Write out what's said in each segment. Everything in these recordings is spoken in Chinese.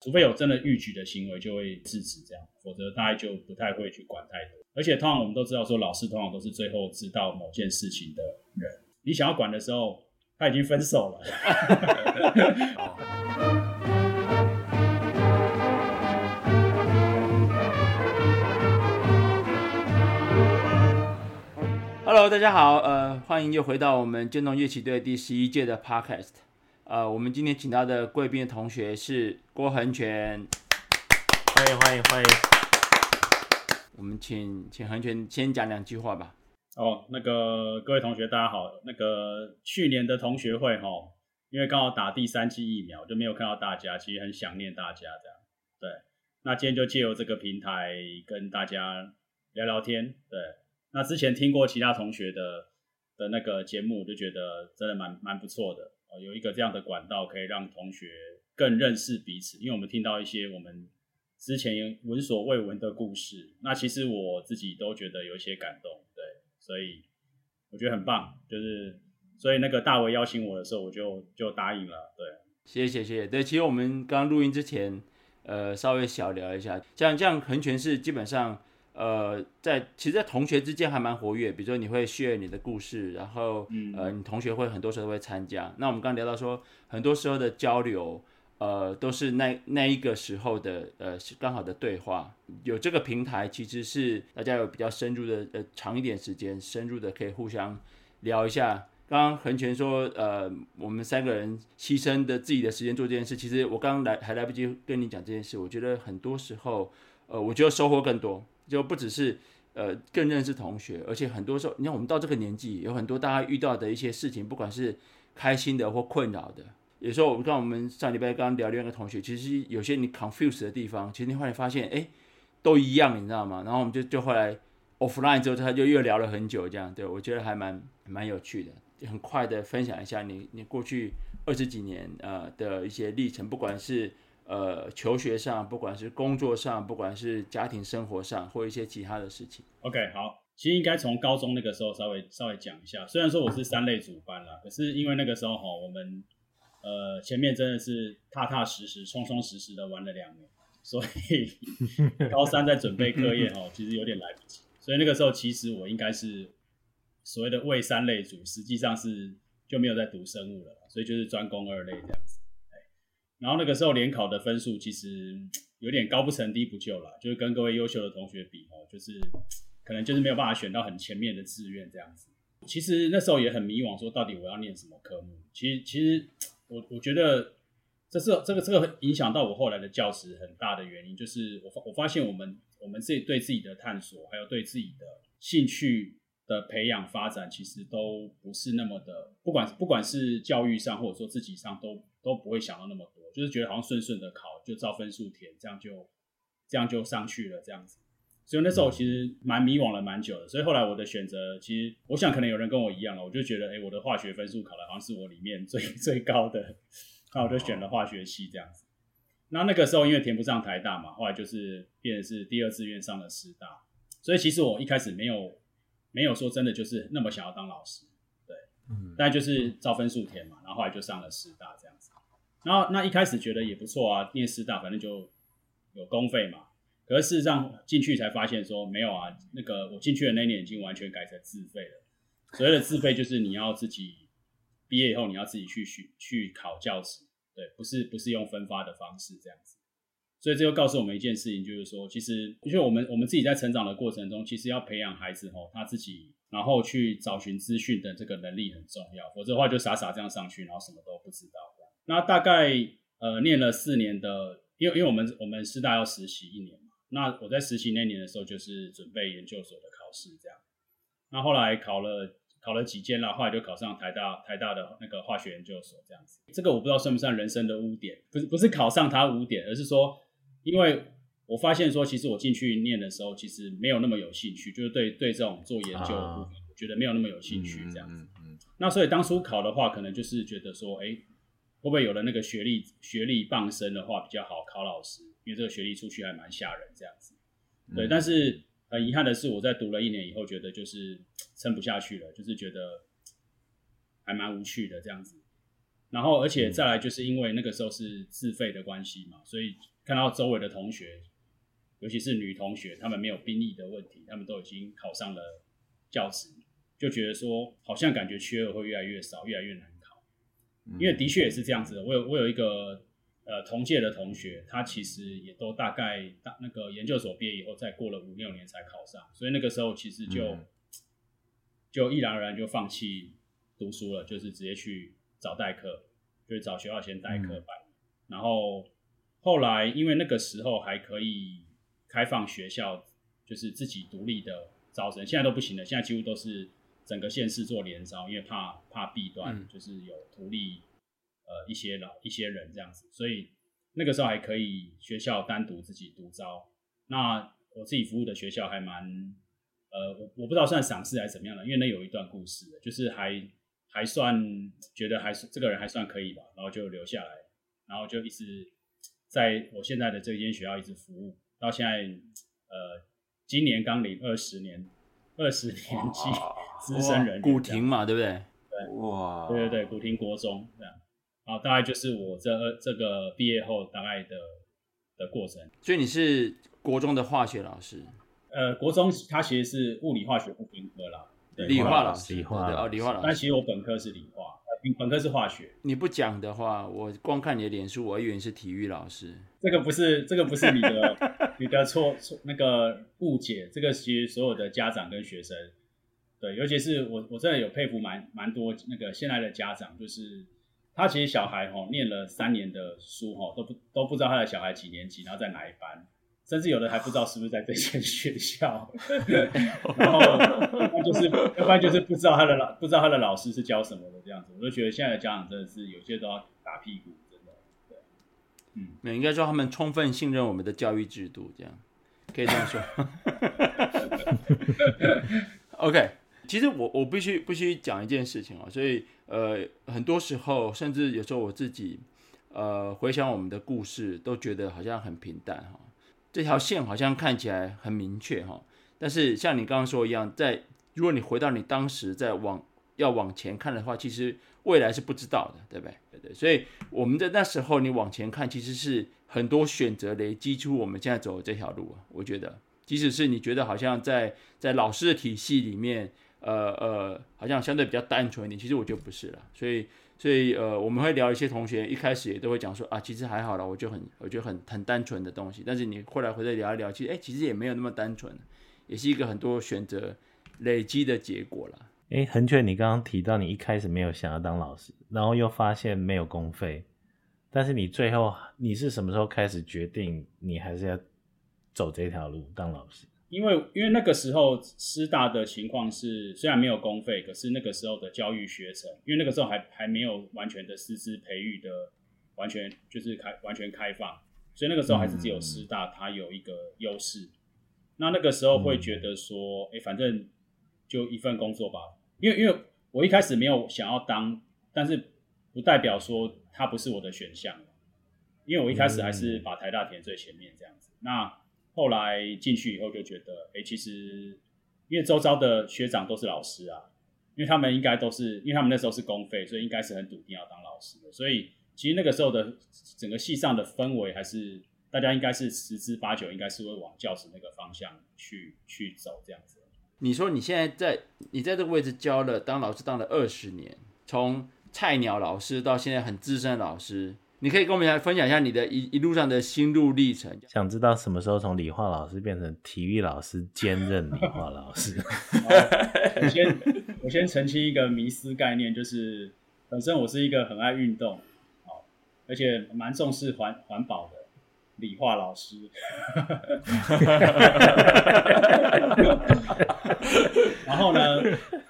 除非有真的逾矩的行为，就会制止这样，否则大概就不太会去管太多。而且通常我们都知道，说老师通常都是最后知道某件事情的人。你想要管的时候，他已经分手了。Hello，大家好，呃，欢迎又回到我们建中乐器队第十一届的 Podcast。呃，我们今天请到的贵宾的同学是郭恒全，欢迎欢迎欢迎。我们请请恒全先讲两句话吧。哦，那个各位同学大家好，那个去年的同学会哈，因为刚好打第三剂疫苗，就没有看到大家，其实很想念大家这样。对，那今天就借由这个平台跟大家聊聊天。对，那之前听过其他同学的的那个节目，我就觉得真的蛮蛮不错的。有一个这样的管道，可以让同学更认识彼此，因为我们听到一些我们之前闻所未闻的故事。那其实我自己都觉得有一些感动，对，所以我觉得很棒。就是所以那个大为邀请我的时候，我就就答应了。对，谢谢谢谢。对，其实我们刚录音之前，呃，稍微小聊一下，像这样恒全是基本上。呃，在其实，在同学之间还蛮活跃。比如说，你会 share 你的故事，然后，嗯、呃，你同学会很多时候都会参加。那我们刚刚聊到说，很多时候的交流，呃，都是那那一个时候的，呃，刚好的对话。有这个平台，其实是大家有比较深入的，呃，长一点时间，深入的可以互相聊一下。刚刚恒全说，呃，我们三个人牺牲的自己的时间做这件事，其实我刚刚来还来不及跟你讲这件事。我觉得很多时候，呃，我觉得收获更多。就不只是呃更认识同学，而且很多时候，你看我们到这个年纪，有很多大家遇到的一些事情，不管是开心的或困扰的，有时候我们看我们上礼拜刚聊另外一个同学，其实有些你 confuse 的地方，其实你后来发现，哎，都一样，你知道吗？然后我们就就后来 offline 之后，他就又聊了很久，这样，对，我觉得还蛮蛮有趣的，就很快的分享一下你你过去二十几年呃的一些历程，不管是。呃，求学上，不管是工作上，不管是家庭生活上，或一些其他的事情。OK，好，其实应该从高中那个时候稍微稍微讲一下。虽然说我是三类组班啦，可是因为那个时候哈，我们呃前面真的是踏踏实实、充充实实的玩了两年，所以 高三在准备课业哈，其实有点来不及。所以那个时候其实我应该是所谓的未三类组，实际上是就没有在读生物了，所以就是专攻二类这样子。然后那个时候联考的分数其实有点高不成低不就了，就是跟各位优秀的同学比哦，就是可能就是没有办法选到很前面的志愿这样子。其实那时候也很迷惘，说到底我要念什么科目？其实其实我我觉得这是这个这个影响到我后来的教职很大的原因，就是我发我发现我们我们自己对自己的探索，还有对自己的兴趣的培养发展，其实都不是那么的，不管不管是教育上或者说自己上都都不会想到那么。就是觉得好像顺顺的考，就照分数填，这样就这样就上去了，这样子。所以那时候我其实蛮迷惘了蛮久的。所以后来我的选择，其实我想可能有人跟我一样了，我就觉得，哎、欸，我的化学分数考的好像是我里面最 最高的，那我就选了化学系这样子。那那个时候因为填不上台大嘛，后来就是变成是第二志愿上了师大。所以其实我一开始没有没有说真的就是那么想要当老师，对，嗯，但就是照分数填嘛，然后后来就上了师大这样子。然后那一开始觉得也不错啊，念师大反正就有公费嘛。可是事实上进去才发现说没有啊，那个我进去的那年已经完全改成自费了。所谓的自费就是你要自己毕业以后你要自己去学去考教职，对，不是不是用分发的方式这样子。所以这就告诉我们一件事情，就是说其实因为我们我们自己在成长的过程中，其实要培养孩子吼他自己，然后去找寻资讯的这个能力很重要，否则的话就傻傻这样上去，然后什么都不知道。那大概呃念了四年的，因为因为我们我们师大要实习一年嘛，那我在实习那年的时候就是准备研究所的考试这样，那后来考了考了几间啦，后来就考上台大台大的那个化学研究所这样子，这个我不知道算不算人生的污点，不是不是考上它污点，而是说因为我发现说其实我进去念的时候其实没有那么有兴趣，就是对对这种做研究的部分，我觉得没有那么有兴趣这样子，那所以当初考的话，可能就是觉得说，哎。会不会有了那个学历学历傍身的话比较好考老师？因为这个学历出去还蛮吓人这样子。对，嗯、但是很遗憾的是，我在读了一年以后，觉得就是撑不下去了，就是觉得还蛮无趣的这样子。然后而且再来就是因为那个时候是自费的关系嘛，所以看到周围的同学，尤其是女同学，她们没有兵役的问题，她们都已经考上了教职，就觉得说好像感觉缺额会越来越少，越来越难考。因为的确也是这样子的，我有我有一个呃同届的同学，他其实也都大概大那个研究所毕业以后，再过了五六年才考上，所以那个时候其实就、嗯、就毅然而然就放弃读书了，就是直接去找代课，就是找学校先代课班，嗯、然后后来因为那个时候还可以开放学校，就是自己独立的招生，现在都不行了，现在几乎都是。整个县市做联招，因为怕怕弊端，嗯、就是有图利呃一些老一些人这样子，所以那个时候还可以学校单独自己独招。那我自己服务的学校还蛮呃，我我不知道算赏识还是怎么样的，因为那有一段故事，就是还还算觉得还是这个人还算可以吧，然后就留下来，然后就一直在我现在的这间学校一直服务到现在，呃，今年刚领二十年二十年级。资深人古亭嘛，对不对？对，哇，对对对，古亭国中这样，好，大概就是我这这个毕业后大概的的过程。所以你是国中的化学老师？呃，国中他其实是物理化学不分科啦，理化老师，理化哦，理化老师。但其实我本科是理化，呃，本科是化学。你不讲的话，我光看你的脸书，我以为你是体育老师。这个不是，这个不是你的你的错错那个误解，这个其实所有的家长跟学生。对，尤其是我，我真的有佩服蛮蛮多那个现在的家长，就是他其实小孩哈念了三年的书哈，都不都不知道他的小孩几年级，然后在哪一班，甚至有的还不知道是不是在这间 学校，然后就是要不然就是不知道他的老不知道他的老师是教什么的这样子，我就觉得现在的家长真的是有些都要打屁股，嗯，那应该说他们充分信任我们的教育制度，这样。可以这样说，OK。其实我我必须必须讲一件事情哦，所以呃很多时候甚至有时候我自己呃回想我们的故事，都觉得好像很平淡哈，这条线好像看起来很明确哈，但是像你刚刚说一样，在如果你回到你当时在往要往前看的话，其实未来是不知道的，对不对？对对，所以我们在那时候你往前看，其实是很多选择累积出我们现在走的这条路啊。我觉得，即使是你觉得好像在在老师的体系里面。呃呃，好像相对比较单纯一点，其实我觉得不是了。所以所以呃，我们会聊一些同学一开始也都会讲说啊，其实还好啦，我就很我觉得很很单纯的东西。但是你后来回来聊一聊，其实哎，其实也没有那么单纯，也是一个很多选择累积的结果了。哎，恒全，你刚刚提到你一开始没有想要当老师，然后又发现没有公费，但是你最后你是什么时候开始决定你还是要走这条路当老师？因为因为那个时候师大的情况是，虽然没有公费，可是那个时候的教育学程，因为那个时候还还没有完全的师资培育的完全就是开完全开放，所以那个时候还是只有师大它有一个优势。嗯、那那个时候会觉得说，哎，反正就一份工作吧。因为因为我一开始没有想要当，但是不代表说它不是我的选项，因为我一开始还是把台大填最前面这样子。那后来进去以后就觉得，哎，其实因为周遭的学长都是老师啊，因为他们应该都是，因为他们那时候是公费，所以应该是很笃定要当老师的。所以其实那个时候的整个系上的氛围，还是大家应该是十之八九，应该是会往教师那个方向去去走这样子。你说你现在在你在这个位置教了当老师当了二十年，从菜鸟老师到现在很资深的老师。你可以跟我们来分享一下你的一一路上的心路历程。想知道什么时候从理化老师变成体育老师兼任理化老师？我先我先澄清一个迷思概念，就是本身我是一个很爱运动，而且蛮重视环环保的理化老师。然后呢，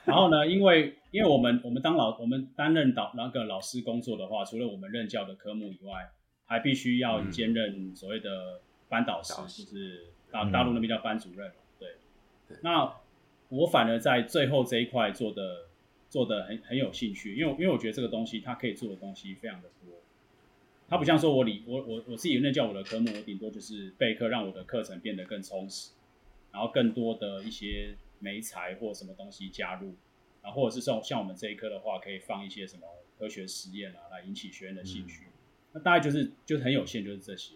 然后呢，因为。因为我们我们当老我们担任导那个老师工作的话，除了我们任教的科目以外，还必须要兼任所谓的班导师，嗯、就是大大陆那边叫班主任。对那我反而在最后这一块做的做的很很有兴趣，因为因为我觉得这个东西它可以做的东西非常的多，它不像说我理我我我自己那教我的科目，我顶多就是备课，让我的课程变得更充实，然后更多的一些媒材或什么东西加入。或者是像像我们这一科的话，可以放一些什么科学实验啊，来引起学员的兴趣。嗯、那大概就是就是很有限，就是这些。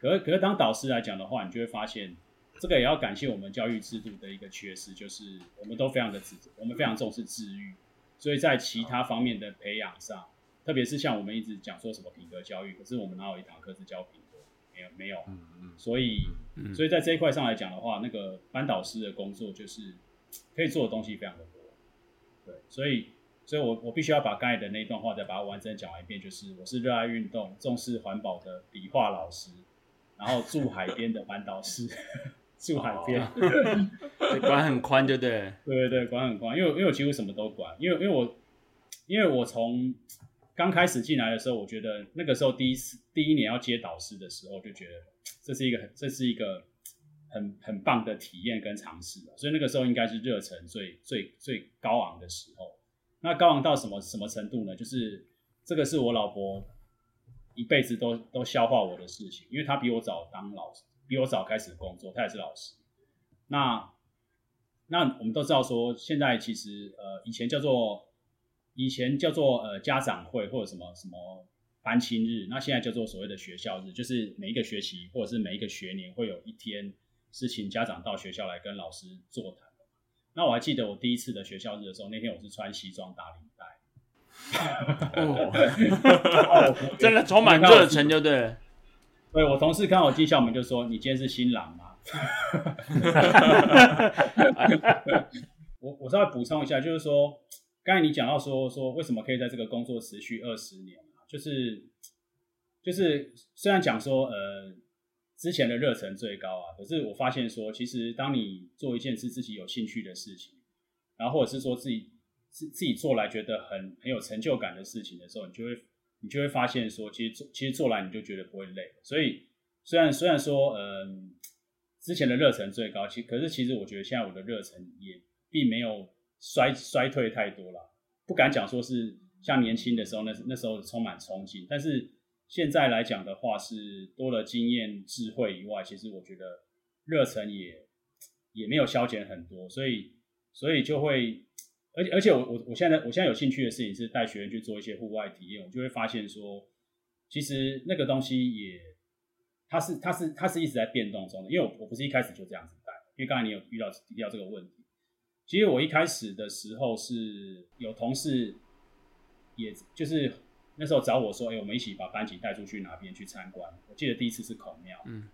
可是可是当导师来讲的话，你就会发现，这个也要感谢我们教育制度的一个缺失，就是我们都非常的自，我们非常重视自愈，所以在其他方面的培养上，特别是像我们一直讲说什么品格教育，可是我们哪有一堂课是教品格？没有没有。嗯嗯。所以所以在这一块上来讲的话，那个班导师的工作就是可以做的东西非常的多。对，所以所以我我必须要把刚才的那一段话再把它完整讲完一遍，就是我是热爱运动、重视环保的理化老师。然后住海边的班导师，住海边，哦、管很宽，对不对？对对对，管很宽，因为因为我几乎什么都管，因为因为我因为我从刚开始进来的时候，我觉得那个时候第一次第一年要接导师的时候，就觉得这是一个很这是一个很很棒的体验跟尝试，所以那个时候应该是热忱最最最高昂的时候。那高昂到什么什么程度呢？就是这个是我老婆。一辈子都都消化我的事情，因为她比我早当老师，比我早开始工作，她也是老师。那那我们都知道说，现在其实呃以前叫做以前叫做呃家长会或者什么什么班亲日，那现在叫做所谓的学校日，就是每一个学期或者是每一个学年会有一天是请家长到学校来跟老师座谈。那我还记得我第一次的学校日的时候，那天我是穿西装打领带。哦，真的充满热忱，就对。对，我同事看到我进校门就说：“你今天是新郎吗？” 我我稍微补充一下，就是说，刚才你讲到说说为什么可以在这个工作持续二十年啊，就是就是虽然讲说呃之前的热忱最高啊，可是我发现说，其实当你做一件是自己有兴趣的事情，然后或者是说自己。自自己做来觉得很很有成就感的事情的时候，你就会你就会发现说，其实做其实做来你就觉得不会累。所以虽然虽然说，嗯，之前的热忱最高，其可是其实我觉得现在我的热忱也并没有衰衰退太多了。不敢讲说是像年轻的时候那那时候充满冲劲，但是现在来讲的话，是多了经验智慧以外，其实我觉得热忱也也没有消减很多，所以所以就会。而且而且我我我现在我现在有兴趣的事情是带学员去做一些户外体验，我就会发现说，其实那个东西也，它是它是它是一直在变动中的。因为我我不是一开始就这样子带，因为刚才你有遇到遇到这个问题。其实我一开始的时候是有同事，也就是那时候找我说，哎，我们一起把班级带出去哪边去参观。我记得第一次是孔庙，嗯，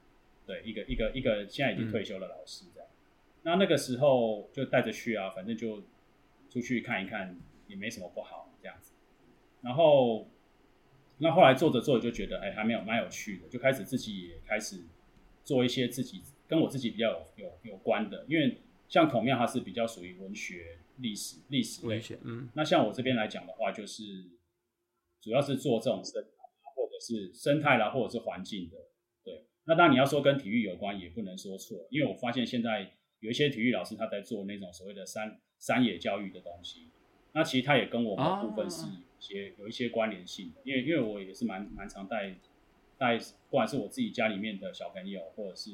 对，一个一个一个现在已经退休的老师这样。嗯、那那个时候就带着去啊，反正就。出去看一看也没什么不好，这样子。然后，那后来做着做着就觉得，哎，还没有蛮有趣的，就开始自己也开始做一些自己跟我自己比较有有有关的。因为像孔庙，它是比较属于文学、历史、历史类。嗯。那像我这边来讲的话，就是主要是做这种生态，或者是生态啦，或者是环境的。对。那当然你要说跟体育有关，也不能说错，因为我发现现在有一些体育老师他在做那种所谓的山。山野教育的东西，那其实他也跟我们部分是有些有一些关联性的，因为因为我也是蛮蛮常带带，不管是我自己家里面的小朋友，或者是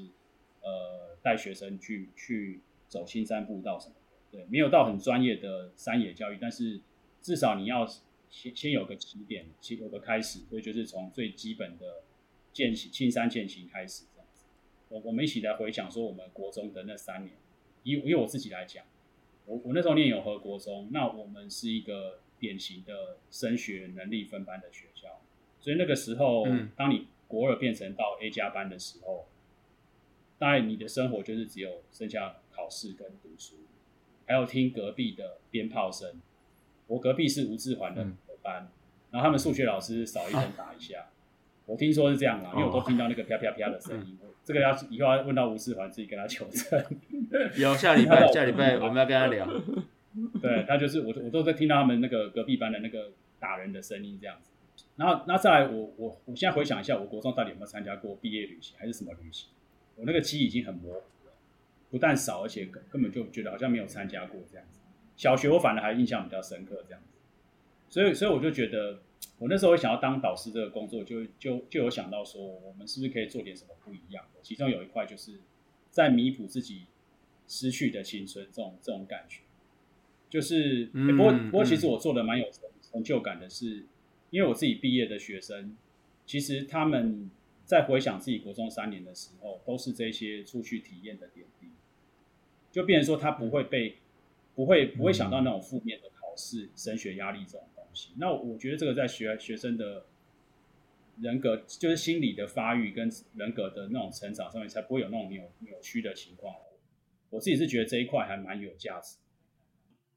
呃带学生去去走青山步道什么的，对，没有到很专业的山野教育，但是至少你要先先有个起点，先有个开始，所以就是从最基本的践行青山践行开始这样子。我我们一起来回想说我们国中的那三年，以以我自己来讲。我我那时候念永和国中，那我们是一个典型的升学能力分班的学校，所以那个时候，嗯、当你国二变成到 A 加班的时候，大概你的生活就是只有剩下考试跟读书，还有听隔壁的鞭炮声。我隔壁是吴志环的班，嗯、然后他们数学老师扫一声打一下，啊、我听说是这样啊，因为我都听到那个啪啪啪的声音。嗯这个要以后要问到吴志环自己跟他求证。有下礼拜下礼拜我们要跟他聊。对，他就是我我都在听到他们那个隔壁班的那个打人的声音这样子。然后那再来我我我现在回想一下，我国中到底有没有参加过毕业旅行还是什么旅行？我那个记忆已经很模糊了，不但少，而且根根本就觉得好像没有参加过这样子。小学我反而还印象比较深刻这样子。所以所以我就觉得。我那时候想要当导师这个工作就，就就就有想到说，我们是不是可以做点什么不一样的？其中有一块就是在弥补自己失去的青春，这种这种感觉。就是，欸、不过不过，其实我做的蛮有成成就感的是，因为我自己毕业的学生，其实他们在回想自己国中三年的时候，都是这些出去体验的点滴，就变成说他不会被不会不会想到那种负面的考试、升学压力这种东西。那我觉得这个在学学生的人格，就是心理的发育跟人格的那种成长上面，才不会有那种扭扭曲的情况。我自己是觉得这一块还蛮有价值。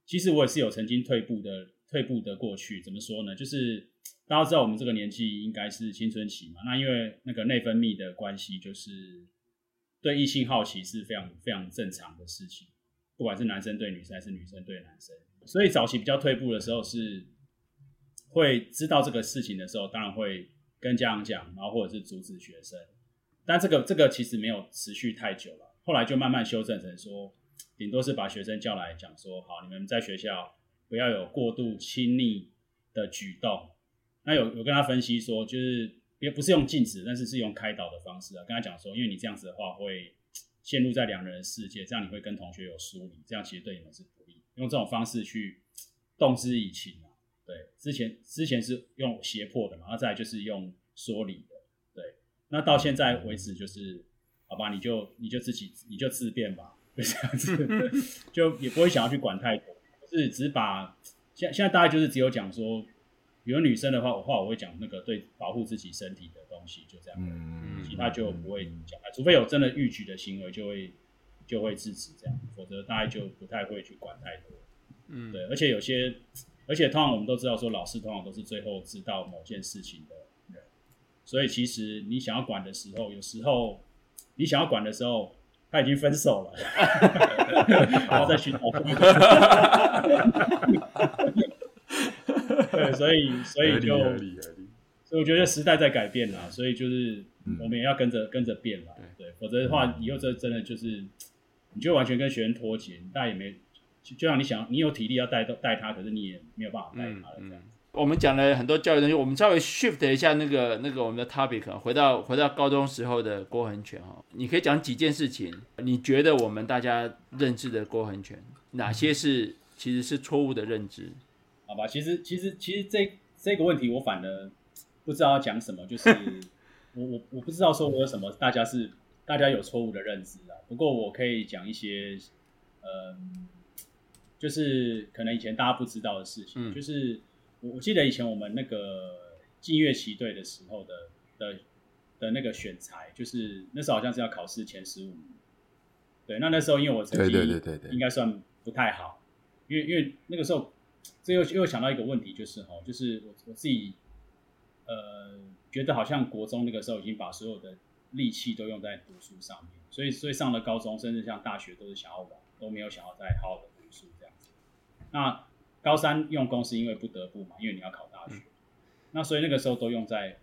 其实我也是有曾经退步的，退步的过去。怎么说呢？就是大家知道我们这个年纪应该是青春期嘛。那因为那个内分泌的关系，就是对异性好奇是非常非常正常的事情。不管是男生对女生还是女生对男生，所以早期比较退步的时候是会知道这个事情的时候，当然会跟家长讲，然后或者是阻止学生。但这个这个其实没有持续太久了。后来就慢慢修正成说，顶多是把学生叫来讲说，好，你们在学校不要有过度亲昵的举动。那有有跟他分析说，就是也不是用禁止，但是是用开导的方式啊，跟他讲说，因为你这样子的话会陷入在两人的世界，这样你会跟同学有疏离，这样其实对你们是不利。用这种方式去动之以情啊，对，之前之前是用胁迫的嘛，然后再来就是用说理的，对，那到现在为止就是。好吧，你就你就自己你就自便吧，就这样子，就也不会想要去管太多，就是只把现现在大概就是只有讲说，比如女生的话，我话我会讲那个对保护自己身体的东西，就这样，嗯，其他就不会讲，除非有真的逾矩的行为，就会就会制止这样，否则大家就不太会去管太多，嗯，对，而且有些，而且通常我们都知道说，老师通常都是最后知道某件事情的人，所以其实你想要管的时候，有时候。你想要管的时候，他已经分手了，然后再去讨论。对，所以所以就，所以我觉得时代在改变啦，所以就是我们也要跟着跟着变啦。对，否则的话，以后这真的就是，你就完全跟学生脱节，大家也没，就像你想，你有体力要带带他，可是你也没有办法带他了这样。我们讲了很多教育东西，我们稍微 shift 一下那个那个我们的 topic，回到回到高中时候的郭恒权哈，你可以讲几件事情，你觉得我们大家认知的郭恒权，哪些是其实是错误的认知？好吧，其实其实其实这这个问题我反而不知道要讲什么，就是 我我我不知道说我有什么大家是大家有错误的认知啊，不过我可以讲一些，呃，就是可能以前大家不知道的事情，嗯、就是。我我记得以前我们那个进乐旗队的时候的的的那个选材，就是那时候好像是要考试前十五名。对，那那时候因为我成绩应该算不太好，因为因为那个时候，这又又想到一个问题，就是哈，就是我我自己呃觉得好像国中那个时候已经把所有的力气都用在读书上面，所以所以上了高中，甚至像大学都是想要玩，都没有想要再好好的读书这样子。那高三用功是因为不得不嘛，因为你要考大学，嗯、那所以那个时候都用在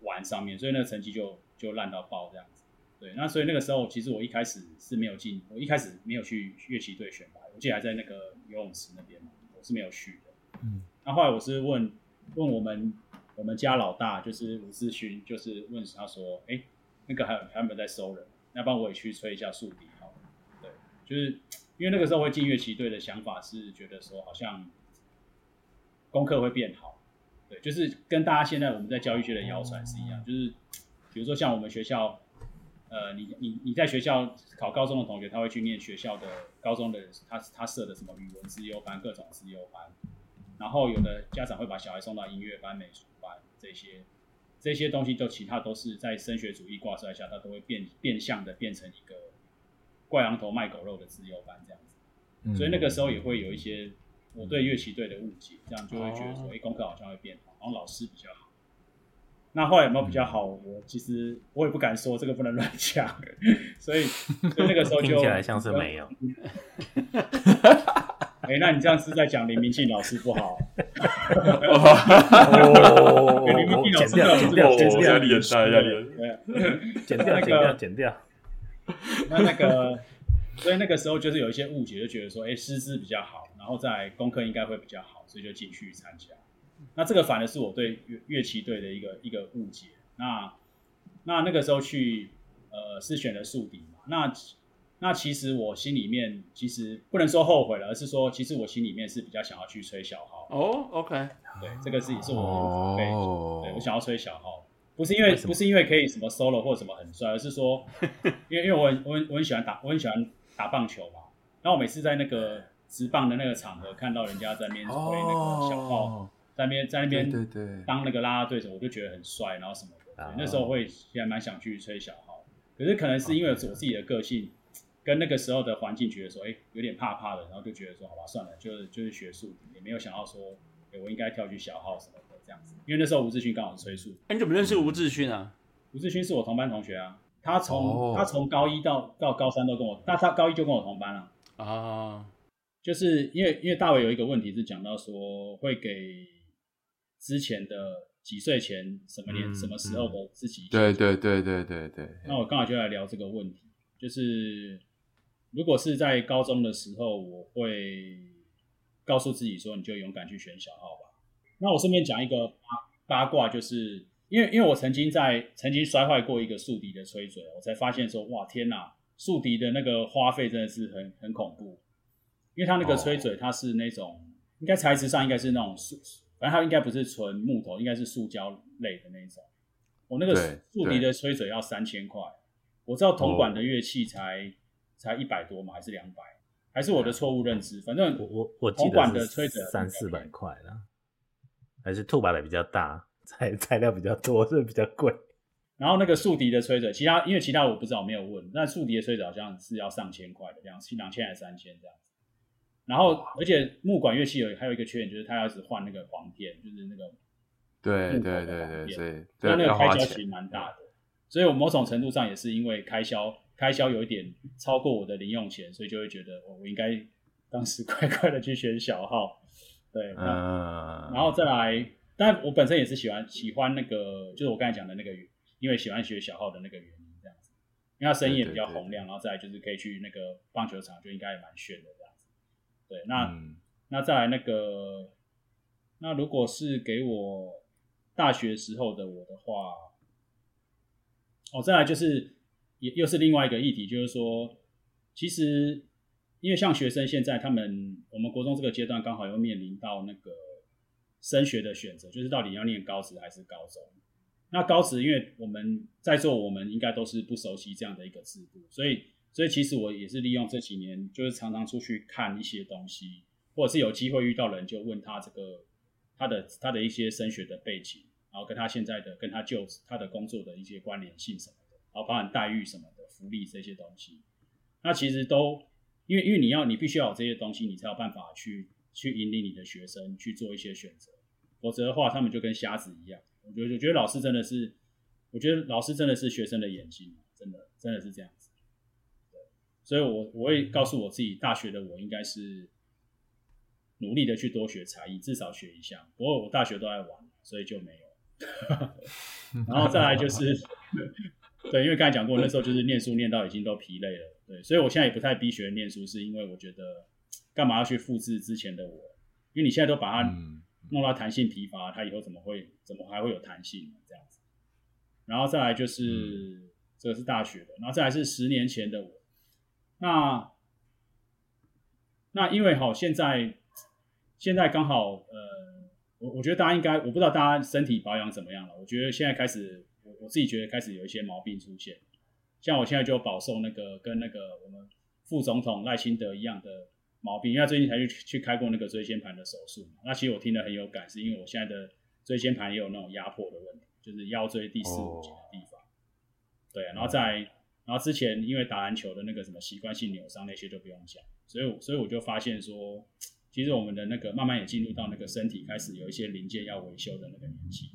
玩上面，所以那个成绩就就烂到爆这样子。对，那所以那个时候其实我一开始是没有进，我一开始没有去乐器队选拔，我记得还在那个游泳池那边嘛，我是没有续的。嗯，那后来我是问问我们我们家老大，就是吴志勋，就是问他说，哎、欸，那个还有还有没有在收人？要不然我也去催一下竖笛好了。对，就是因为那个时候会进乐器队的想法是觉得说好像。功课会变好，对，就是跟大家现在我们在教育界的谣传是一样，就是比如说像我们学校，呃，你你你在学校考高中的同学，他会去念学校的高中的他他设的什么语文资优班、各种资优班，然后有的家长会把小孩送到音乐班、美术班这些这些东西，就其他都是在升学主义挂帅下，他都会变变相的变成一个挂羊头卖狗肉的资优班这样子，所以那个时候也会有一些。我对乐器队的误解，这样就会觉得说，哎、欸，功课好像会变好，然后老师比较好。那后来有没有比较好？我其实我也不敢说，这个不能乱讲。所以，所以那个时候就听起来像是没有。哎、欸，那你这样是在讲林明庆老师不好？哦，林明庆老师的这个剪掉，剪掉，剪掉，剪掉，剪掉。那那个，所以那个时候就是有一些误解，就觉得说，哎、欸，师资比较好。然后在功课应该会比较好，所以就进去参加。那这个反而是我对乐乐器队的一个一个误解。那那那个时候去呃是选了竖笛嘛？那那其实我心里面其实不能说后悔了，而是说其实我心里面是比较想要去吹小号。哦，OK，对，这个是也是我的对，我想要吹小号，不是因为不是因为可以什么 solo 或什么很帅，而是说，因为因为我很我很我很喜欢打我很喜欢打棒球嘛。然后我每次在那个直棒的那个场合看到人家在那边吹那个小号，哦、在那边在那边对对当那个啦啦队手，我就觉得很帅，然后什么的。对，那时候会还蛮想去吹小号，可是可能是因为我自己的个性。跟那个时候的环境觉得说，哎、欸，有点怕怕的，然后就觉得说，好吧，算了，就是就是学术，也没有想到说，哎、欸，我应该跳去小号什么的这样子。因为那时候吴志勋刚好是吹数。哎、欸，你怎么认识吴志勋啊？吴志勋是我同班同学啊，他从、oh. 他从高一到到高三都跟我，他他高一就跟我同班了啊。Oh. 就是因为因为大伟有一个问题是讲到说，会给之前的几岁前什么年、嗯、什么时候的自己。对对对对对对。那我刚好就来聊这个问题，就是。如果是在高中的时候，我会告诉自己说：“你就勇敢去选小号吧。”那我顺便讲一个八八卦，就是因为因为我曾经在曾经摔坏过一个竖笛的吹嘴，我才发现说：“哇，天哪！竖笛的那个花费真的是很很恐怖，因为它那个吹嘴它是那种、oh. 应该材质上应该是那种塑，反正它应该不是纯木头，应该是塑胶类的那种。我那个竖笛的吹嘴要三千块，我知道铜管的乐器才。Oh. 才一百多嘛？还是两百？还是我的错误认知？反正我我我铜管的吹嘴三四百块啦，还是兔把的比较大，材材料比较多，是比较贵。然后那个竖笛的吹嘴，其他因为其他我不知道，我没有问。那竖笛的吹嘴好像是要上千块的，两千两千还是三千这样子。然后而且木管乐器有还有一个缺点，就是它要一直换那个簧片，就是那个对对对对对，那那个开销其实蛮大的。所以我某种程度上也是因为开销。开销有一点超过我的零用钱，所以就会觉得我我应该当时 乖乖的去选小号，对，然后再来，但我本身也是喜欢喜欢那个，就是我刚才讲的那个，因为喜欢学小号的那个原因这样子，因为它声音也比较洪亮，然后再来就是可以去那个棒球场，就应该也蛮炫的对，那、嗯、那再来那个，那如果是给我大学时候的我的话，哦，再来就是。也又是另外一个议题，就是说，其实因为像学生现在他们，我们国中这个阶段刚好又面临到那个升学的选择，就是到底要念高职还是高中。那高职，因为我们在座，我们应该都是不熟悉这样的一个制度，所以，所以其实我也是利用这几年，就是常常出去看一些东西，或者是有机会遇到人，就问他这个他的他的一些升学的背景，然后跟他现在的跟他就他的工作的一些关联性什么的。然后包含待遇什么的福利这些东西，那其实都因为因为你要你必须要有这些东西，你才有办法去去引领你的学生去做一些选择，否则的话他们就跟瞎子一样。我觉得我觉得老师真的是，我觉得老师真的是学生的眼睛，真的真的是这样。对，所以我我会告诉我自己，大学的我应该是努力的去多学才艺，至少学一项。不过我大学都在玩，所以就没有。然后再来就是。对，因为刚才讲过，那时候就是念书念到已经都疲累了，对，所以我现在也不太逼学生念书，是因为我觉得干嘛要去复制之前的我？因为你现在都把它弄到弹性疲乏，它以后怎么会怎么还会有弹性呢？这样子。然后再来就是、嗯、这个是大学的，然后再来是十年前的我。那那因为好现在现在刚好呃，我我觉得大家应该我不知道大家身体保养怎么样了，我觉得现在开始。我我自己觉得开始有一些毛病出现，像我现在就饱受那个跟那个我们副总统赖清德一样的毛病，因为他最近才去去开过那个椎间盘的手术嘛。那其实我听得很有感，是因为我现在的椎间盘也有那种压迫的问题，就是腰椎第四五节的地方。对，然后在然后之前因为打篮球的那个什么习惯性扭伤那些就不用讲，所以所以我就发现说，其实我们的那个慢慢也进入到那个身体开始有一些零件要维修的那个年纪。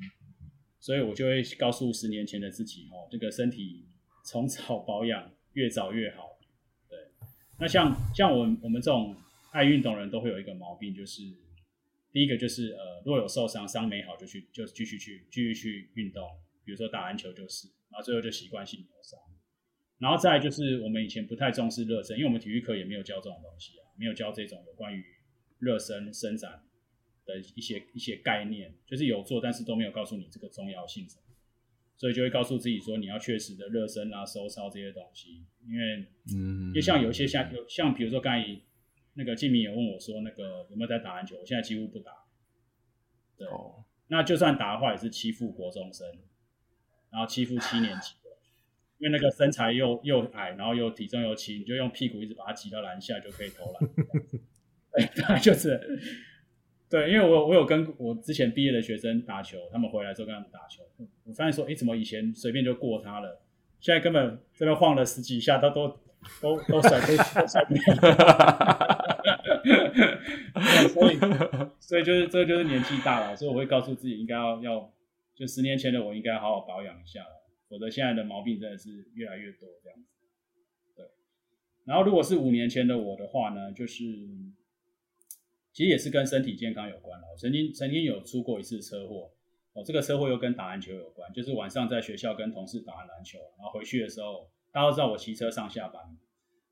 所以我就会告诉十年前的自己哦，这个身体从早保养，越早越好。对，那像像我我们这种爱运动人都会有一个毛病，就是第一个就是呃，如果有受伤，伤没好就去就继续去继续去运动，比如说打篮球就是，然后最后就习惯性扭伤。然后再来就是我们以前不太重视热身，因为我们体育课也没有教这种东西啊，没有教这种有关于热身伸展。的一些一些概念，就是有做，但是都没有告诉你这个重要性什么。所以就会告诉自己说，你要确实的热身啊、收操这些东西，因为嗯，因为像有一些像有像比如说刚才那个静明也问我说，那个有没有在打篮球？我现在几乎不打。对，哦，那就算打的话，也是欺负国中生，然后欺负七年级的，因为那个身材又又矮，然后又体重又轻，你就用屁股一直把他挤到篮下就可以投篮。对，大概就是。对，因为我我有跟我之前毕业的学生打球，他们回来之后跟他们打球，我发现说，哎，怎么以前随便就过他了，现在根本这边晃了十几下，他都都都甩飞，都甩不所以所以就是这就是年纪大了，所以我会告诉自己应该要要，就十年前的我应该好好保养一下了，否则现在的毛病真的是越来越多这样子。对，然后如果是五年前的我的话呢，就是。其实也是跟身体健康有关了。我曾经曾经有出过一次车祸，哦，这个车祸又跟打篮球有关，就是晚上在学校跟同事打完篮球，然后回去的时候，大家都知道我骑车上下班，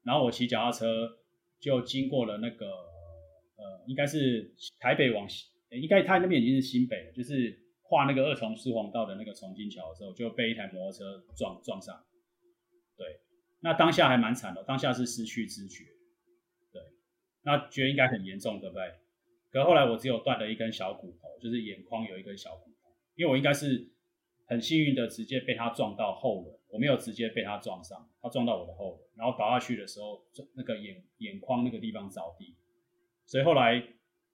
然后我骑脚踏车就经过了那个呃，应该是台北往西，应该他那边已经是新北了，就是跨那个二重疏洪道的那个重金桥的时候，就被一台摩托车撞撞上。对，那当下还蛮惨的，当下是失去知觉。对那觉得应该很严重，对不对？可后来我只有断了一根小骨头，就是眼眶有一根小骨头，因为我应该是很幸运的，直接被他撞到后轮，我没有直接被他撞上，他撞到我的后轮，然后倒下去的时候，那个眼眼眶那个地方着地，所以后来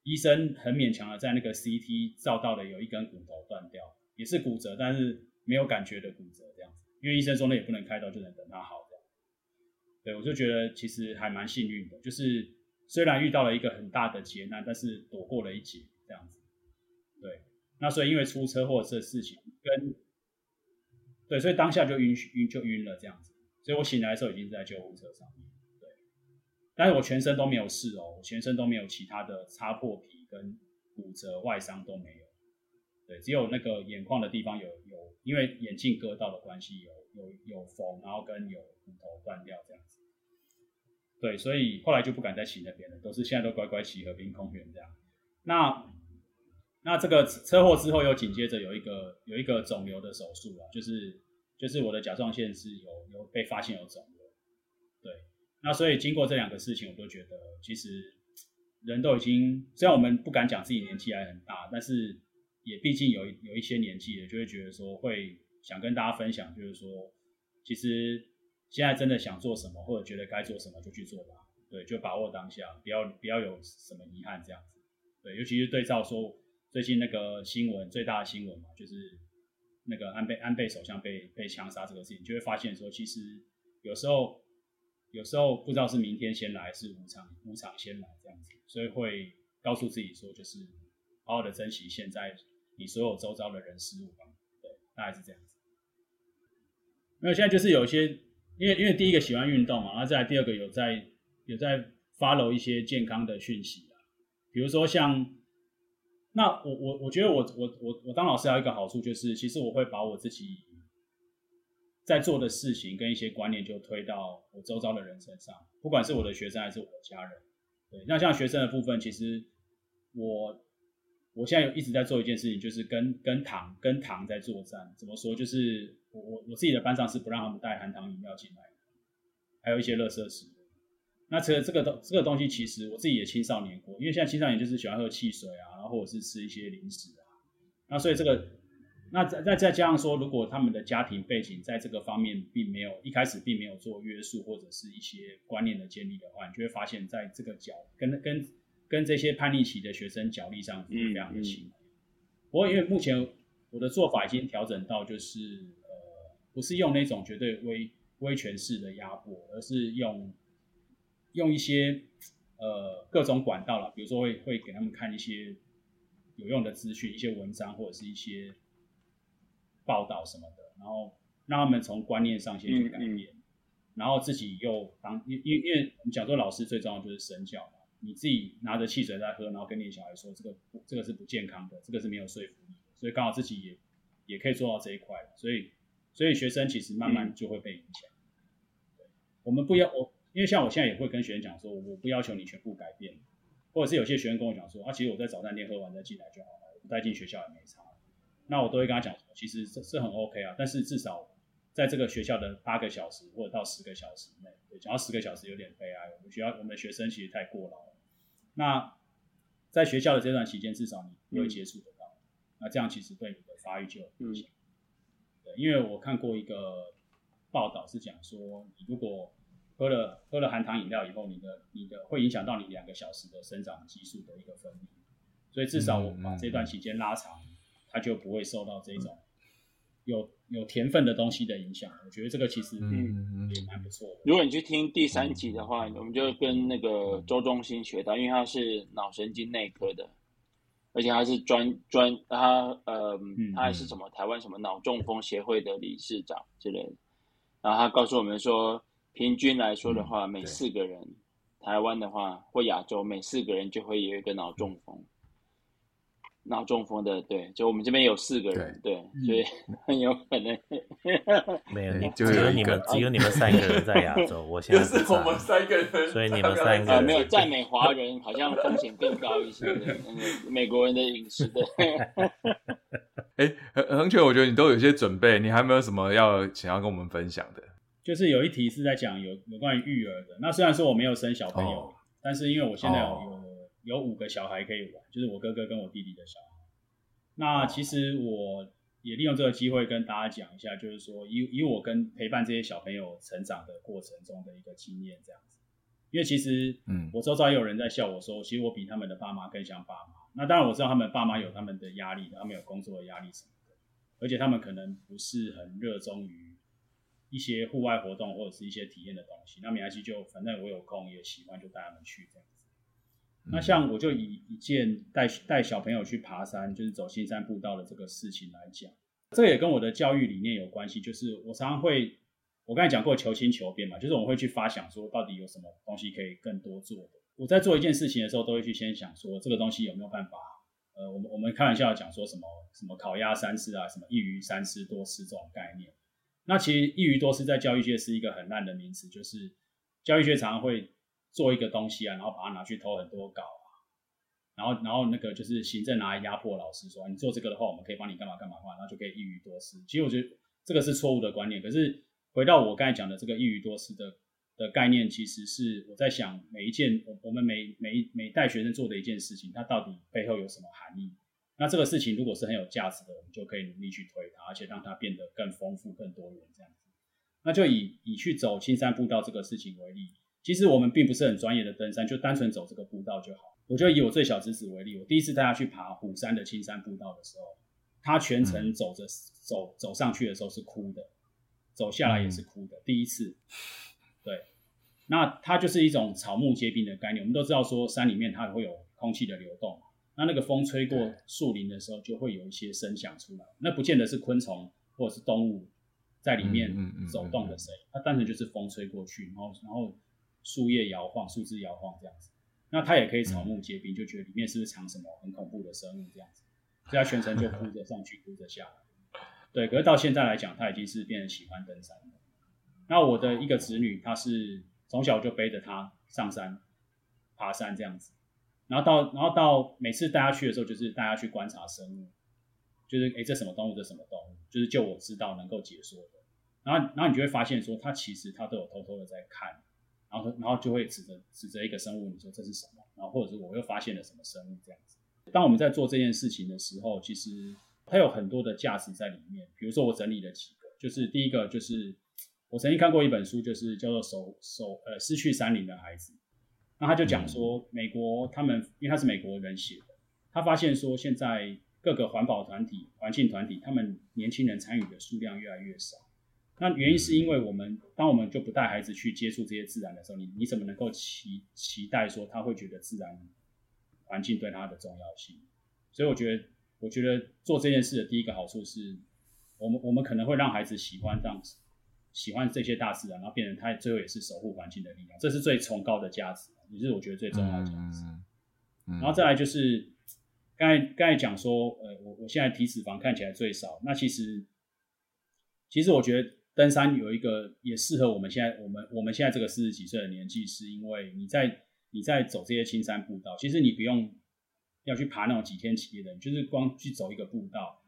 医生很勉强的在那个 CT 照到了有一根骨头断掉，也是骨折，但是没有感觉的骨折这样子，因为医生说那也不能开刀，就能等他好这样。对，我就觉得其实还蛮幸运的，就是。虽然遇到了一个很大的劫难，但是躲过了一劫，这样子。对，那所以因为出车祸这事情跟，对，所以当下就晕晕就晕了这样子。所以我醒来的时候已经在救护车上面，但是我全身都没有事哦，我全身都没有其他的擦破皮跟骨折外伤都没有。对，只有那个眼眶的地方有有，因为眼镜割到的关系有有有缝，然后跟有骨头断掉这样子。对，所以后来就不敢再骑那边了，都是现在都乖乖骑河滨公园这样。那那这个车祸之后又紧接着有一个有一个肿瘤的手术啊，就是就是我的甲状腺是有有被发现有肿瘤。那所以经过这两个事情，我都觉得其实人都已经，虽然我们不敢讲自己年纪还很大，但是也毕竟有有一些年纪了，就会觉得说会想跟大家分享，就是说其实。现在真的想做什么，或者觉得该做什么就去做吧。对，就把握当下，不要不要有什么遗憾这样子。对，尤其是对照说最近那个新闻最大的新闻嘛，就是那个安倍安倍首相被被枪杀这个事情，就会发现说，其实有时候有时候不知道是明天先来，还是无常无常先来这样子，所以会告诉自己说，就是好好的珍惜现在你所有周遭的人事物吧。对，大概是这样子。那现在就是有一些。因为因为第一个喜欢运动嘛，然后再来第二个有在有在 follow 一些健康的讯息啊，比如说像那我我我觉得我我我我当老师还有一个好处就是，其实我会把我自己在做的事情跟一些观念就推到我周遭的人身上，不管是我的学生还是我的家人。对，那像学生的部分，其实我我现在有一直在做一件事情，就是跟跟糖跟糖在作战。怎么说？就是。我我我自己的班上是不让他们带含糖饮料进来，还有一些垃圾食物。那除了这个东这个东西，其实我自己也青少年过，因为现在青少年就是喜欢喝汽水啊，然后或者是吃一些零食啊。那所以这个，那再再再加上说，如果他们的家庭背景在这个方面并没有一开始并没有做约束或者是一些观念的建立的话，你就会发现在这个角跟跟跟这些叛逆期的学生角力上是非常的轻。嗯嗯。不过因为目前我的做法已经调整到就是呃。不是用那种绝对威威权式的压迫，而是用用一些呃各种管道了，比如说会会给他们看一些有用的资讯、一些文章或者是一些报道什么的，然后让他们从观念上先去改变，嗯嗯、然后自己又当因因因为我们讲说老师最重要就是身教嘛，你自己拿着汽水在喝，然后跟你小孩说这个这个是不健康的，这个是没有说服力的，所以刚好自己也也可以做到这一块，所以。所以学生其实慢慢就会被影响。对，我们不要我，因为像我现在也会跟学生讲说，我不要求你全部改变，或者是有些学生跟我讲说，啊，其实我在早餐店喝完再进来就好了，带进学校也没差。那我都会跟他讲，其实这是很 OK 啊，但是至少在这个学校的八个小时或者到十个小时内，对，讲到十个小时有点悲哀。我们学校我们的学生其实太过劳了。那在学校的这段期间，至少你会接触得到，嗯、那这样其实对你的发育就有影响。嗯、对，因为我看过一个报道是讲说，你如果喝了喝了含糖饮料以后，你的你的会影响到你两个小时的生长激素的一个分泌，所以至少我把这段期间拉长，嗯、它就不会受到这种有有甜分的东西的影响。我觉得这个其实嗯也蛮不错的。如果你去听第三集的话，我们就跟那个周中心学到，因为他是脑神经内科的，而且他是专专他呃他还是什么台湾什么脑中风协会的理事长之类的，然后他告诉我们说。平均来说的话，嗯、每四个人，台湾的话或亚洲，每四个人就会有一个脑中风。脑中风的，对，就我们这边有四个人，对，对，所以很有可能。没有你，只有你们，只有你们三个人在亚洲。我现在是我们三个人，所以你们三个人、啊、没有在美华人，好像风险更高一些。美国人的饮食的。哎，恒恒全，我觉得你都有些准备，你还有没有什么要想要跟我们分享的？就是有一题是在讲有有关于育儿的。那虽然说我没有生小朋友，oh. 但是因为我现在有、oh. 有有五个小孩可以玩，就是我哥哥跟我弟弟的小孩。那其实我也利用这个机会跟大家讲一下，就是说以以我跟陪伴这些小朋友成长的过程中的一个经验这样子。因为其实嗯，我周遭也有人在笑我说，其实我比他们的爸妈更像爸妈。那当然我知道他们爸妈有他们的压力，他们有工作的压力什么的，而且他们可能不是很热衷于。一些户外活动或者是一些体验的东西，那没关系，就反正我有空也喜欢，就带他们去这样子。嗯、那像我就以一件带带小朋友去爬山，就是走新山步道的这个事情来讲，这也跟我的教育理念有关系。就是我常常会，我刚才讲过求新求变嘛，就是我们会去发想说，到底有什么东西可以更多做的。我在做一件事情的时候，都会去先想说，这个东西有没有办法？呃，我们我们开玩笑讲说什么什么烤鸭三吃啊，什么一鱼三吃多吃这种概念。那其实一鱼多吃在教育界是一个很烂的名词，就是教育界常常会做一个东西啊，然后把它拿去投很多稿啊，然后然后那个就是行政拿来压迫老师说，你做这个的话，我们可以帮你干嘛干嘛的话，然后就可以一鱼多吃。其实我觉得这个是错误的观念。可是回到我刚才讲的这个一鱼多吃的的概念，其实是我在想每一件我我们每每每带学生做的一件事情，它到底背后有什么含义？那这个事情如果是很有价值的，我们就可以努力去推它，而且让它变得更丰富、更多元这样子。那就以以去走青山步道这个事情为例，其实我们并不是很专业的登山，就单纯走这个步道就好。我就以我最小侄子为例，我第一次带他去爬虎山的青山步道的时候，他全程走着走走上去的时候是哭的，走下来也是哭的。第一次，对，那它就是一种草木皆兵的概念。我们都知道说山里面它会有空气的流动。那那个风吹过树林的时候，就会有一些声响出来。那不见得是昆虫或者是动物在里面走动的声音，它单纯就是风吹过去，然后然后树叶摇晃、树枝摇晃这样子。那它也可以草木皆兵，就觉得里面是不是藏什么很恐怖的生物这样子，所以它全程就哭着上去，哭着下来。对，可是到现在来讲，它已经是变成喜欢登山了。那我的一个子女，她是从小就背着他上山爬山这样子。然后到，然后到每次带他去的时候，就是带他去观察生物，就是哎，这什么动物，这什么动物，就是就我知道能够解说的。然后，然后你就会发现说，他其实他都有偷偷的在看，然后，然后就会指着指着一个生物，你说这是什么？然后或者是我又发现了什么生物这样子。当我们在做这件事情的时候，其实它有很多的价值在里面。比如说我整理了几个，就是第一个就是我曾经看过一本书，就是叫做手手呃失去山林的孩子。那他就讲说，美国他们因为他是美国人写的，他发现说现在各个环保团体、环境团体，他们年轻人参与的数量越来越少。那原因是因为我们当我们就不带孩子去接触这些自然的时候，你你怎么能够期期待说他会觉得自然环境对他的重要性？所以我觉得，我觉得做这件事的第一个好处是，我们我们可能会让孩子喜欢这样子，喜欢这些大自然，然后变成他最后也是守护环境的力量，这是最崇高的价值。也是我觉得最重要的价值，嗯嗯、然后再来就是刚才刚才讲说，呃，我我现在体脂肪看起来最少，那其实其实我觉得登山有一个也适合我们现在我们我们现在这个四十几岁的年纪，是因为你在你在走这些青山步道，其实你不用要去爬那种几天几夜的，就是光去走一个步道，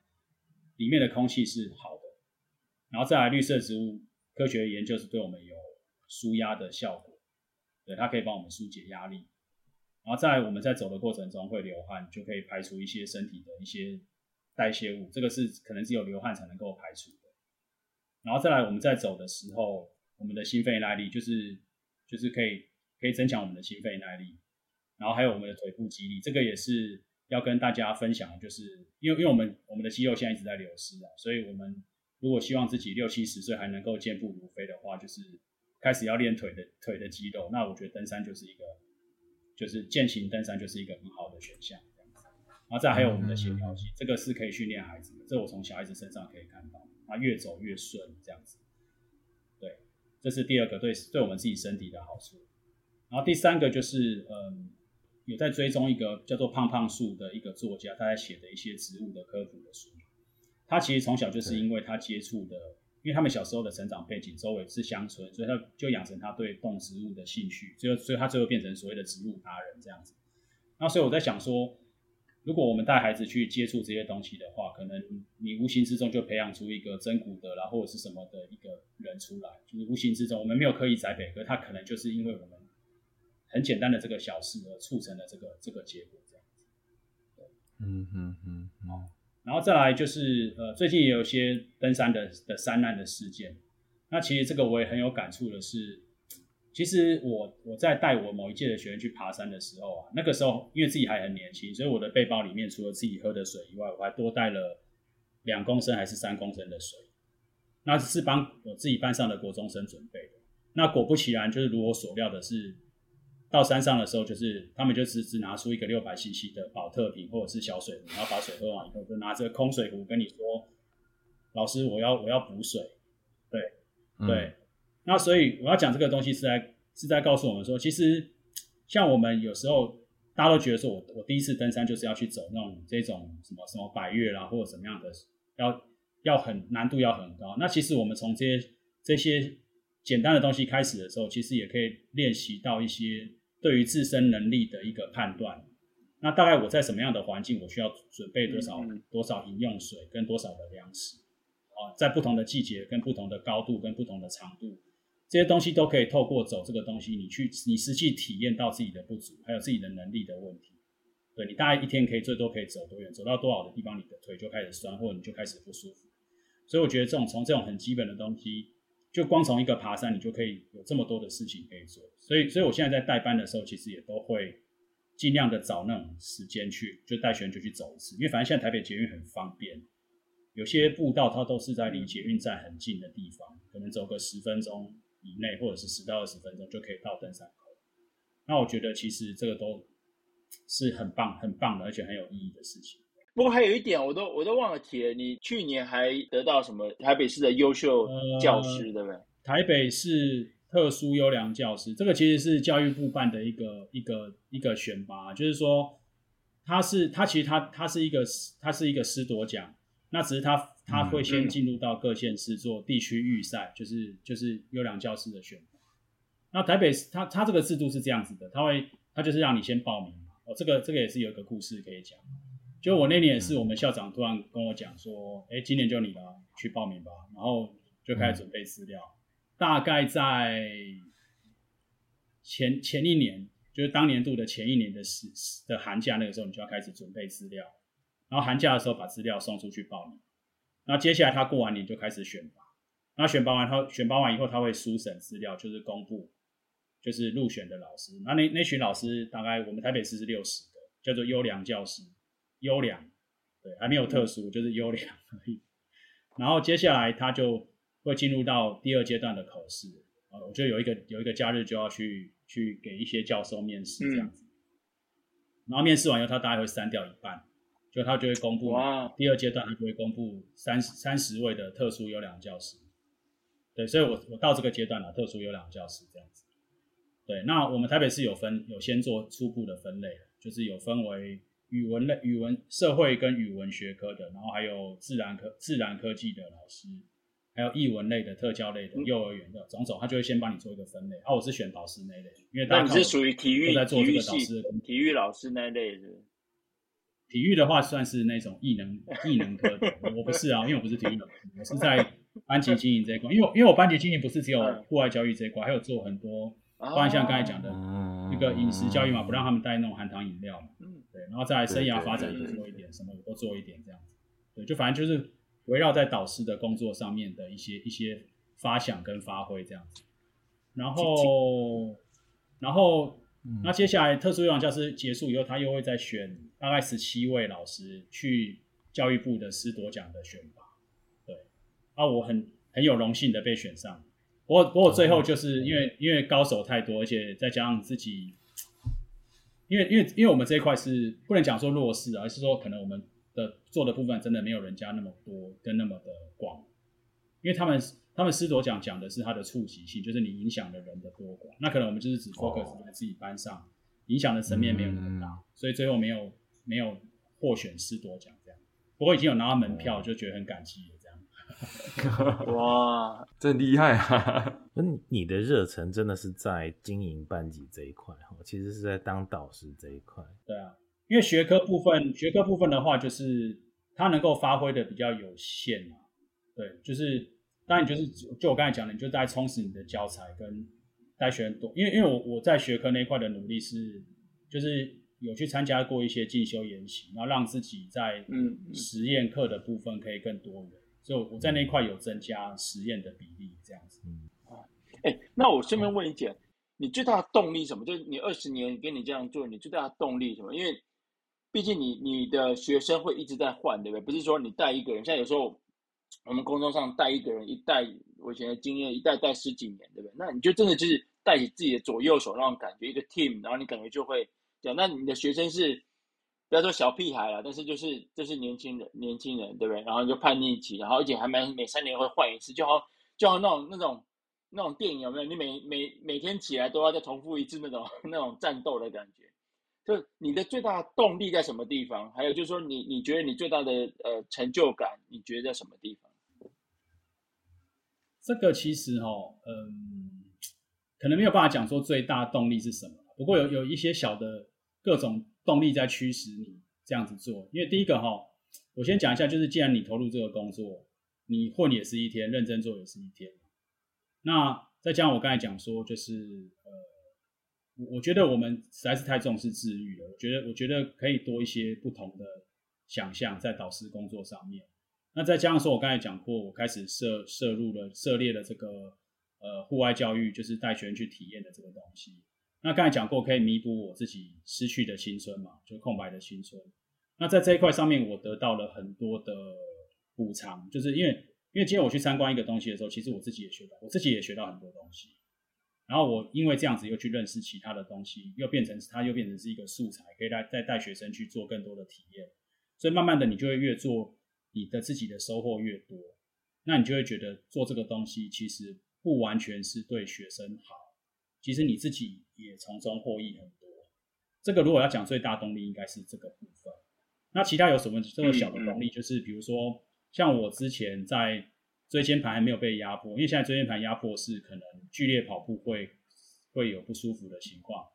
里面的空气是好的，然后再来绿色植物科学研究是对我们有舒压的效果，对，它可以帮我们疏解压力，然后在我们在走的过程中会流汗，就可以排除一些身体的一些代谢物，这个是可能只有流汗才能够排除。然后再来我们在走的时候，我们的心肺耐力就是就是可以可以增强我们的心肺耐力，然后还有我们的腿部肌力，这个也是。要跟大家分享就是，因为因为我们我们的肌肉现在一直在流失啊，所以我们如果希望自己六七十岁还能够健步如飞的话，就是开始要练腿的腿的肌肉。那我觉得登山就是一个，就是健行登山就是一个很好的选项。然后再还有我们的协调性，这个是可以训练孩子的，这我从小孩子身上可以看到，他越走越顺这样子。对，这是第二个对对我们自己身体的好处。然后第三个就是嗯。有在追踪一个叫做胖胖树的一个作家，他在写的一些植物的科普的书。他其实从小就是因为他接触的，因为他们小时候的成长背景周围是乡村，所以他就养成他对动植物的兴趣，最后所以他最后变成所谓的植物达人这样子。那所以我在想说，如果我们带孩子去接触这些东西的话，可能你无形之中就培养出一个真古德啦或者是什么的一个人出来，就是无形之中我们没有刻意栽培，可他可能就是因为我们。很简单的这个小事而促成了这个这个结果，这样子。嗯嗯嗯，哦，然后再来就是呃，最近也有一些登山的的山难的事件。那其实这个我也很有感触的是，其实我我在带我某一届的学员去爬山的时候啊，那个时候因为自己还很年轻，所以我的背包里面除了自己喝的水以外，我还多带了两公升还是三公升的水。那是帮我自己班上的国中生准备的。那果不其然，就是如我所料的是。到山上的时候，就是他们就只只拿出一个六百 CC 的保特瓶或者是小水壶，然后把水喝完以后，就拿着空水壶跟你说：“老师，我要我要补水。”对，嗯、对。那所以我要讲这个东西是在是在告诉我们说，其实像我们有时候大家都觉得说我我第一次登山就是要去走那种这种什么什么百越啦，或者什么样的，要要很难度要很高。那其实我们从这些这些简单的东西开始的时候，其实也可以练习到一些。对于自身能力的一个判断，那大概我在什么样的环境，我需要准备多少、嗯、多少饮用水跟多少的粮食啊，在不同的季节、跟不同的高度、跟不同的长度，这些东西都可以透过走这个东西，你去你实际体验到自己的不足，还有自己的能力的问题。对，你大概一天可以最多可以走多远，走到多少的地方，你的腿就开始酸，或者你就开始不舒服。所以我觉得这种从这种很基本的东西。就光从一个爬山，你就可以有这么多的事情可以做，所以，所以我现在在带班的时候，其实也都会尽量的找那种时间去，就带学员就去走一次，因为反正现在台北捷运很方便，有些步道它都是在离捷运站很近的地方，可能走个十分钟以内，或者是十到二十分钟就可以到登山口。那我觉得其实这个都是很棒、很棒的，而且很有意义的事情。不过还有一点，我都我都忘了提了。你去年还得到什么台北市的优秀教师，呃、对不对？台北市特殊优良教师，这个其实是教育部办的一个一个一个选拔，就是说他是他其实他他是一个他是一个师铎奖，那只是他他会先进入到各县市做地区预赛，嗯、就是就是优良教师的选拔。那台北市他他这个制度是这样子的，他会他就是让你先报名嘛。哦，这个这个也是有一个故事可以讲。就我那年也是，我们校长突然跟我讲说：“哎、欸，今年就你了，去报名吧。”然后就开始准备资料。嗯、大概在前前一年，就是当年度的前一年的时的寒假那个时候，你就要开始准备资料。然后寒假的时候把资料送出去报名。那接下来他过完年就开始选拔。那选拔完他选拔完以后，他会书审资料，就是公布，就是入选的老师。那那那群老师大概我们台北市是六十个，叫做优良教师。优良，对，还没有特殊，就是优良而已。然后接下来他就会进入到第二阶段的考试，啊，我就有一个有一个假日就要去去给一些教授面试这样子。然后面试完以后，他大概会删掉一半，就他就会公布第二阶段，他就会公布三十三十位的特殊优良教师。对，所以我我到这个阶段了，特殊优良教师这样子。对，那我们台北市有分，有先做初步的分类，就是有分为。语文类、语文、社会跟语文学科的，然后还有自然科、自然科技的老师，还有艺文类的、特教类的、幼儿园的，种种，他就会先帮你做一个分类。啊，我是选导师那类，因为大家你是属于体育、在做这个导师、体育老师那类的。体育的话算是那种异能异能科的，我不是啊，因为我不是体育老师，我是在班级经营这一块。因为因为我班级经营不是只有户外教育这一块，还有做很多，包括像刚才讲的那个饮食教育嘛，不让他们带那种含糖饮料嘛，对，然后在生涯发展也做一点，什么我都做一点这样子，对，就反正就是围绕在导师的工作上面的一些一些发想跟发挥这样子，然后然后。那接下来特殊优良教师结束以后，他又会再选大概十七位老师去教育部的师铎奖的选拔，对，啊，我很很有荣幸的被选上，不过不过最后就是因为因为高手太多，而且再加上自己，因为因为因为我们这一块是不能讲说弱势，而是说可能我们的做的部分真的没有人家那么多跟那么的广，因为他们。他们师铎奖讲的是它的触及性，就是你影响的人的多寡。那可能我们就是只 focus 在自己班上，影响的层面没有那么大，所以最后没有没有获选师铎奖这样。不过已经有拿到门票，就觉得很感激了这样。哇，真厉害啊！那你的热忱真的是在经营班级这一块哈，其实是在当导师这一块。对啊，因为学科部分，学科部分的话，就是它能够发挥的比较有限嘛。对，就是。当然，就是就我刚才讲的，你就在充实你的教材跟带学生多，因为因为我我在学科那一块的努力是，就是有去参加过一些进修研习，然后让自己在嗯实验课的部分可以更多元，嗯、所以我在那一块有增加实验的比例，这样子。嗯啊，哎，那我顺便问一点，你最大的动力什么？就是你二十年跟你这样做，你最大的动力什么？因为毕竟你你的学生会一直在换，对不对？不是说你带一个人，像有时候。我们工作上带一个人，一带我以前的经验，一带带十几年，对不对？那你就真的就是带起自己的左右手那种感觉，一个 team，然后你感觉就会这样。那你的学生是不要说小屁孩了，但是就是就是年轻人，年轻人，对不对？然后就叛逆期，然后而且还蛮每三年会换一次，就好就好那种那种那种电影有没有？你每每每天起来都要再重复一次那种 那种战斗的感觉。就你的最大动力在什么地方？还有就是说你，你你觉得你最大的呃成就感，你觉得在什么地方？这个其实哦，嗯，可能没有办法讲说最大动力是什么。不过有有一些小的各种动力在驱使你这样子做。因为第一个哈，我先讲一下，就是既然你投入这个工作，你混也是一天，认真做也是一天。那再加上我刚才讲说，就是呃。我觉得我们实在是太重视治愈了。我觉得，我觉得可以多一些不同的想象在导师工作上面。那再加上说，我刚才讲过，我开始涉涉入了涉猎了这个呃户外教育，就是带学生去体验的这个东西。那刚才讲过，可以弥补我自己失去的青春嘛，就空白的青春。那在这一块上面，我得到了很多的补偿，就是因为因为今天我去参观一个东西的时候，其实我自己也学到，我自己也学到很多东西。然后我因为这样子又去认识其他的东西，又变成它又变成是一个素材，可以带再带学生去做更多的体验。所以慢慢的你就会越做，你的自己的收获越多，那你就会觉得做这个东西其实不完全是对学生好，其实你自己也从中获益很多。这个如果要讲最大动力，应该是这个部分。那其他有什么这么小的动力？就是比如说像我之前在。椎间盘还没有被压迫，因为现在椎间盘压迫是可能剧烈跑步会会有不舒服的情况。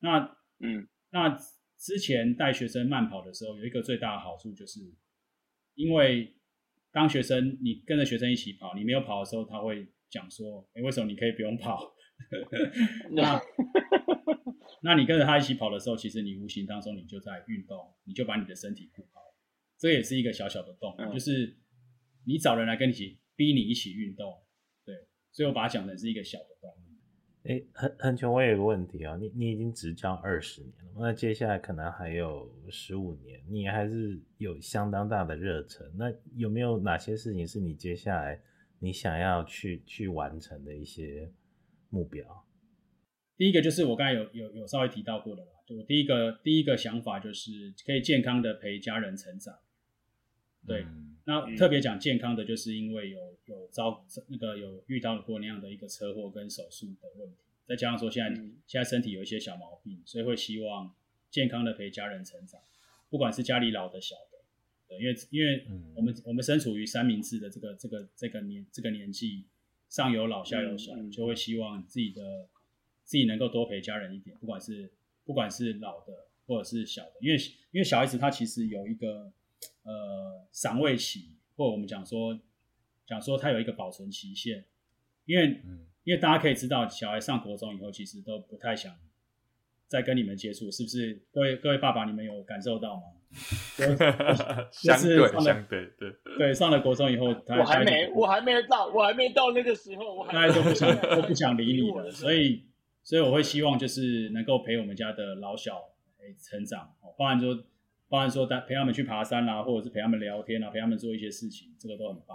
那嗯，那之前带学生慢跑的时候，有一个最大的好处就是，因为当学生你跟着学生一起跑，你没有跑的时候，他会讲说：“哎，为什么你可以不用跑？” 那 那你跟着他一起跑的时候，其实你无形当中你就在运动，你就把你的身体顾好。这也是一个小小的动力，嗯、就是你找人来跟你一起。逼你一起运动，对，所以我把它讲成是一个小的动力。哎，恒恒全，我有个问题啊，你你已经执教二十年了，那接下来可能还有十五年，你还是有相当大的热忱。那有没有哪些事情是你接下来你想要去去完成的一些目标？第一个就是我刚才有有有稍微提到过的嘛，就我第一个第一个想法就是可以健康的陪家人成长，对。嗯那特别讲健康的，就是因为有有遭那个有遇到过那样的一个车祸跟手术的问题，再加上说现在、嗯、现在身体有一些小毛病，所以会希望健康的陪家人成长，不管是家里老的小的，对，因为因为我们、嗯、我们身处于三明治的这个这个这个年这个年纪，上有老下有小，就会希望自己的自己能够多陪家人一点，不管是不管是老的或者是小的，因为因为小孩子他其实有一个呃赏味期，或者我们讲说讲说他有一个保存期限，因为、嗯、因为大家可以知道，小孩上国中以后其实都不太想再跟你们接触，是不是？各位各位爸爸，你们有感受到吗？相对相对对对，上了国中以后，他我还没我还没到我还没到那个时候，我还大家都不想 都不想理你了，所以所以我会希望就是能够陪我们家的老小。成长哦，包含说，包含说带陪他们去爬山啊，或者是陪他们聊天啊，陪他们做一些事情，这个都很棒。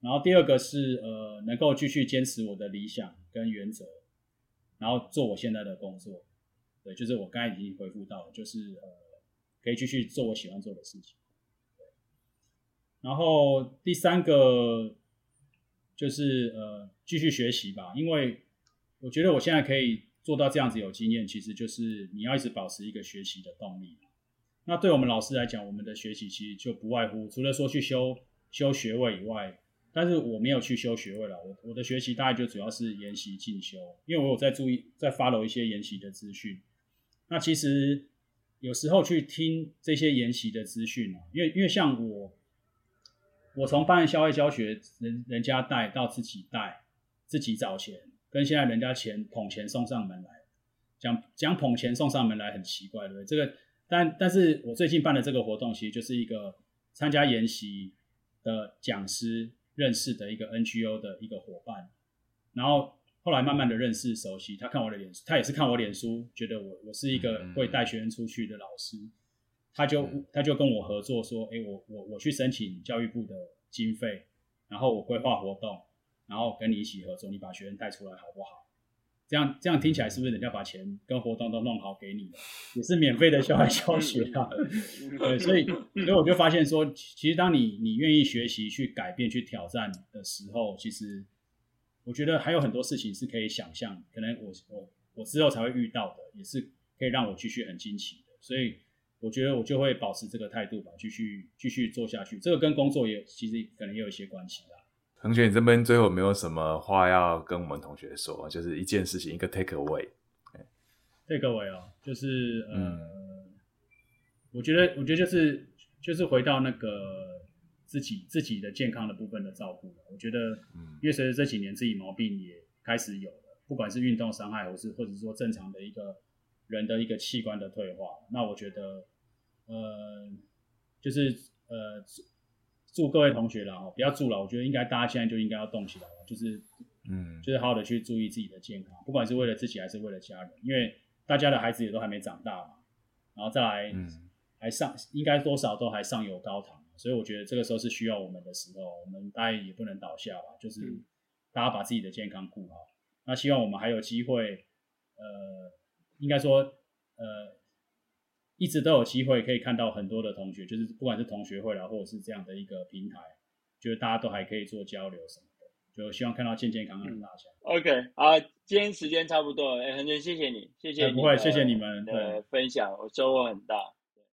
然后第二个是呃，能够继续坚持我的理想跟原则，然后做我现在的工作。就是我刚才已经回复到，就是呃，可以继续做我喜欢做的事情。然后第三个就是呃，继续学习吧，因为我觉得我现在可以。做到这样子有经验，其实就是你要一直保持一个学习的动力。那对我们老师来讲，我们的学习其实就不外乎除了说去修修学位以外，但是我没有去修学位了。我我的学习大概就主要是研习进修，因为我有在注意在 follow 一些研习的资讯。那其实有时候去听这些研习的资讯啊，因为因为像我，我从办校外教学，人人家带到自己带，自己找钱。跟现在人家钱捧钱送上门来，讲讲捧钱送上门来很奇怪，对不对？这个，但但是我最近办的这个活动，其实就是一个参加研习的讲师认识的一个 NGO 的一个伙伴，然后后来慢慢的认识熟悉，他看我的脸书，他也是看我脸书，觉得我我是一个会带学生出去的老师，他就他就跟我合作说，哎，我我我去申请教育部的经费，然后我规划活动。然后跟你一起合作，你把学生带出来好不好？这样这样听起来是不是人家把钱跟活动都弄好给你了，也是免费的校外教学啊？对，所以所以我就发现说，其实当你你愿意学习、去改变、去挑战的时候，其实我觉得还有很多事情是可以想象，可能我我我之后才会遇到的，也是可以让我继续很惊奇的。所以我觉得我就会保持这个态度吧，继续继续做下去。这个跟工作也其实可能也有一些关系啦。同学，你这边最后有没有什么话要跟我们同学说？就是一件事情，一个 take away。take away 哦，就是呃、嗯，我觉得，我觉得就是就是回到那个自己自己的健康的部分的照顾。我觉得，因为随着这几年自己毛病也开始有了，不管是运动伤害，或是或者是说正常的一个人的一个器官的退化，那我觉得，呃，就是呃。祝各位同学了哦，不要祝了，我觉得应该大家现在就应该要动起来了，就是，嗯，就是好好的去注意自己的健康，不管是为了自己还是为了家人，因为大家的孩子也都还没长大嘛，然后再来，还上应该多少都还上有高堂，所以我觉得这个时候是需要我们的时候，我们大家也不能倒下吧，就是大家把自己的健康顾好，那希望我们还有机会，呃，应该说，呃。一直都有机会可以看到很多的同学，就是不管是同学会啦，或者是这样的一个平台，就是大家都还可以做交流什么的，就希望看到健健康康的大家。OK，好，今天时间差不多了，哎，恒春谢谢你，谢谢你，不会，谢谢你们的分享，我收获很大。